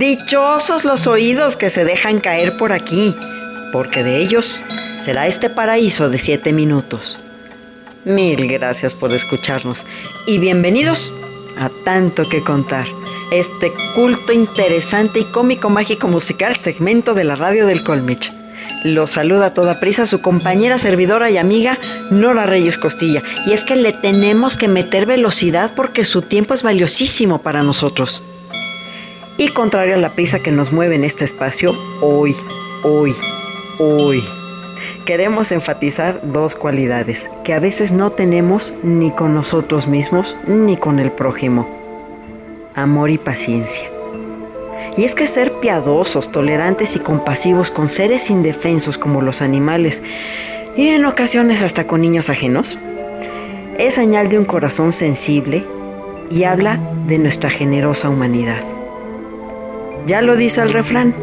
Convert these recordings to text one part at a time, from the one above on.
Dichosos los oídos que se dejan caer por aquí, porque de ellos será este paraíso de siete minutos. Mil gracias por escucharnos y bienvenidos a Tanto que Contar, este culto interesante y cómico mágico musical segmento de la radio del Colmich. Los saluda a toda prisa su compañera servidora y amiga Nora Reyes Costilla. Y es que le tenemos que meter velocidad porque su tiempo es valiosísimo para nosotros. Y contrario a la prisa que nos mueve en este espacio, hoy, hoy, hoy, queremos enfatizar dos cualidades que a veces no tenemos ni con nosotros mismos ni con el prójimo. Amor y paciencia. Y es que ser piadosos, tolerantes y compasivos con seres indefensos como los animales, y en ocasiones hasta con niños ajenos, es señal de un corazón sensible y habla de nuestra generosa humanidad. Ya lo dice el refrán,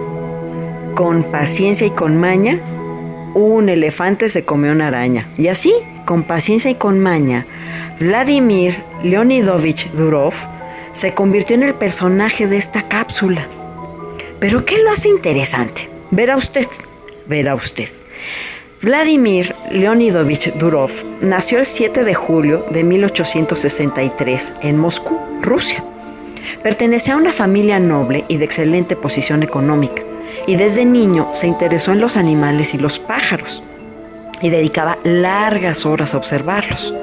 con paciencia y con maña, un elefante se comió una araña. Y así, con paciencia y con maña, Vladimir Leonidovich Durov se convirtió en el personaje de esta cápsula. Pero ¿qué lo hace interesante? Verá usted, verá usted. Vladimir Leonidovich Durov nació el 7 de julio de 1863 en Moscú, Rusia. Pertenecía a una familia noble y de excelente posición económica, y desde niño se interesó en los animales y los pájaros, y dedicaba largas horas a observarlos.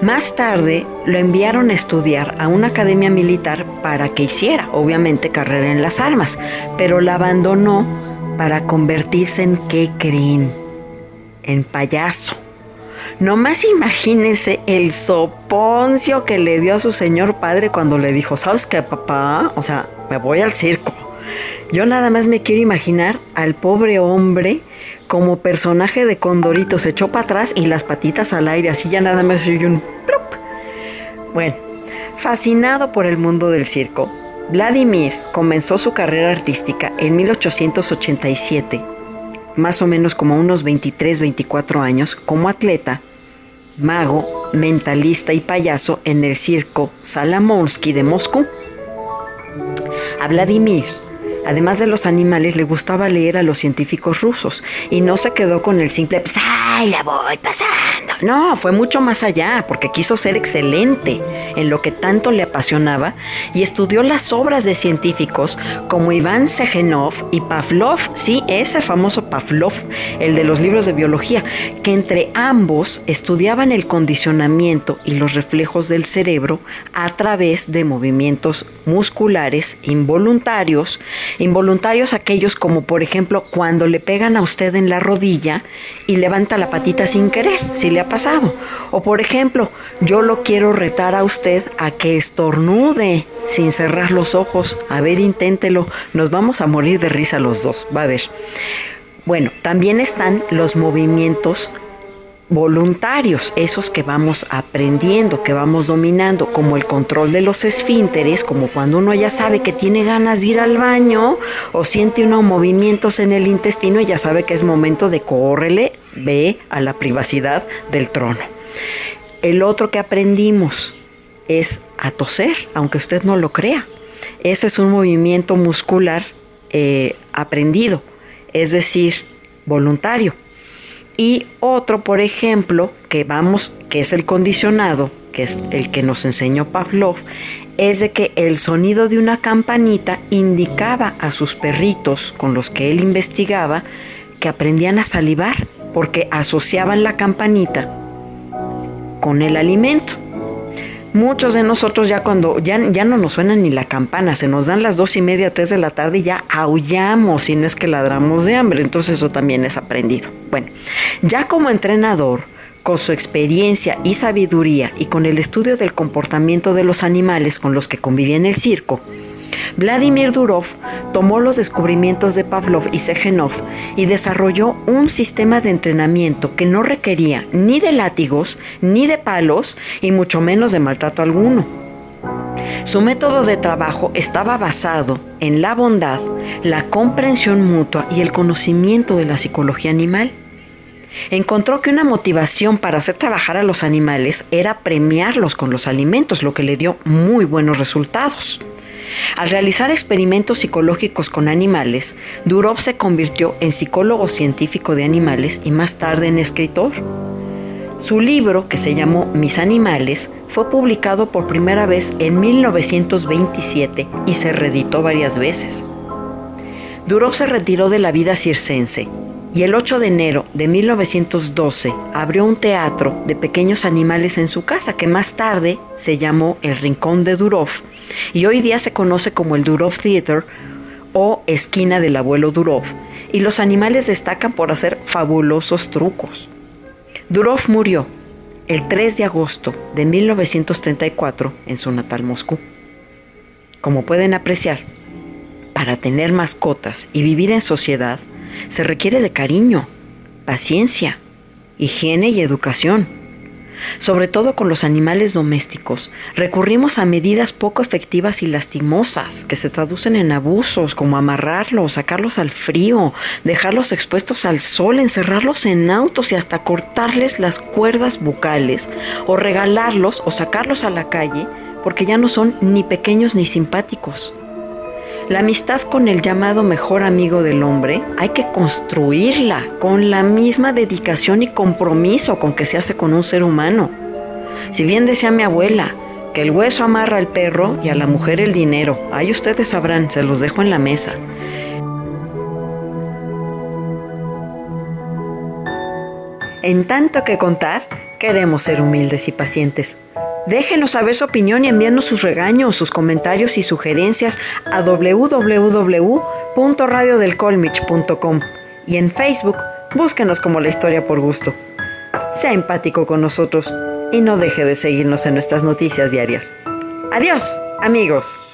Más tarde lo enviaron a estudiar a una academia militar para que hiciera, obviamente, carrera en las armas, pero la abandonó para convertirse en qué creen, en payaso. Nomás imagínense el soponcio que le dio a su señor padre cuando le dijo, ¿sabes qué, papá? O sea, me voy al circo. Yo nada más me quiero imaginar al pobre hombre como personaje de Condorito, se echó para atrás y las patitas al aire, así ya nada más oye un plop. Bueno, fascinado por el mundo del circo, Vladimir comenzó su carrera artística en 1887, más o menos como unos 23, 24 años, como atleta mago, mentalista y payaso en el circo Salamonsky de Moscú. A Vladimir Además de los animales, le gustaba leer a los científicos rusos y no se quedó con el simple, pues, ¡ay, la voy pasando! No, fue mucho más allá, porque quiso ser excelente en lo que tanto le apasionaba y estudió las obras de científicos como Iván Segenov y Pavlov, sí, ese famoso Pavlov, el de los libros de biología, que entre ambos estudiaban el condicionamiento y los reflejos del cerebro a través de movimientos musculares involuntarios Involuntarios aquellos como por ejemplo cuando le pegan a usted en la rodilla y levanta la patita sin querer, si le pasado. O por ejemplo, yo lo quiero retar a usted a que estornude sin cerrar los ojos. A ver, inténtelo. Nos vamos a morir de risa los dos. Va a ver. Bueno, también están los movimientos voluntarios, esos que vamos aprendiendo, que vamos dominando, como el control de los esfínteres, como cuando uno ya sabe que tiene ganas de ir al baño o siente unos movimientos en el intestino y ya sabe que es momento de córrele, ve a la privacidad del trono. El otro que aprendimos es a toser, aunque usted no lo crea. Ese es un movimiento muscular eh, aprendido, es decir, voluntario. Y otro, por ejemplo, que vamos, que es el condicionado, que es el que nos enseñó Pavlov, es de que el sonido de una campanita indicaba a sus perritos con los que él investigaba que aprendían a salivar porque asociaban la campanita con el alimento. Muchos de nosotros ya cuando ya, ya no nos suena ni la campana, se nos dan las dos y media, tres de la tarde y ya aullamos y no es que ladramos de hambre, entonces eso también es aprendido. Bueno, ya como entrenador, con su experiencia y sabiduría y con el estudio del comportamiento de los animales con los que convivía en el circo, Vladimir Durov tomó los descubrimientos de Pavlov y Segenov y desarrolló un sistema de entrenamiento que no requería ni de látigos, ni de palos, y mucho menos de maltrato alguno. Su método de trabajo estaba basado en la bondad, la comprensión mutua y el conocimiento de la psicología animal. Encontró que una motivación para hacer trabajar a los animales era premiarlos con los alimentos, lo que le dio muy buenos resultados. Al realizar experimentos psicológicos con animales, Durov se convirtió en psicólogo científico de animales y más tarde en escritor. Su libro, que se llamó Mis animales, fue publicado por primera vez en 1927 y se reeditó varias veces. Durov se retiró de la vida circense y el 8 de enero de 1912 abrió un teatro de pequeños animales en su casa que más tarde se llamó El Rincón de Durov y hoy día se conoce como el Durov Theater o Esquina del Abuelo Durov y los animales destacan por hacer fabulosos trucos. Durov murió el 3 de agosto de 1934 en su natal Moscú. Como pueden apreciar, para tener mascotas y vivir en sociedad se requiere de cariño, paciencia, higiene y educación. Sobre todo con los animales domésticos, recurrimos a medidas poco efectivas y lastimosas que se traducen en abusos como amarrarlos, sacarlos al frío, dejarlos expuestos al sol, encerrarlos en autos y hasta cortarles las cuerdas bucales o regalarlos o sacarlos a la calle porque ya no son ni pequeños ni simpáticos. La amistad con el llamado mejor amigo del hombre hay que construirla con la misma dedicación y compromiso con que se hace con un ser humano. Si bien decía mi abuela, que el hueso amarra al perro y a la mujer el dinero, ahí ustedes sabrán, se los dejo en la mesa. En tanto que contar, queremos ser humildes y pacientes. Déjenos saber su opinión y envíenos sus regaños, sus comentarios y sugerencias a www.radiodelcolmich.com y en Facebook búsquenos como la historia por gusto. Sea empático con nosotros y no deje de seguirnos en nuestras noticias diarias. Adiós, amigos.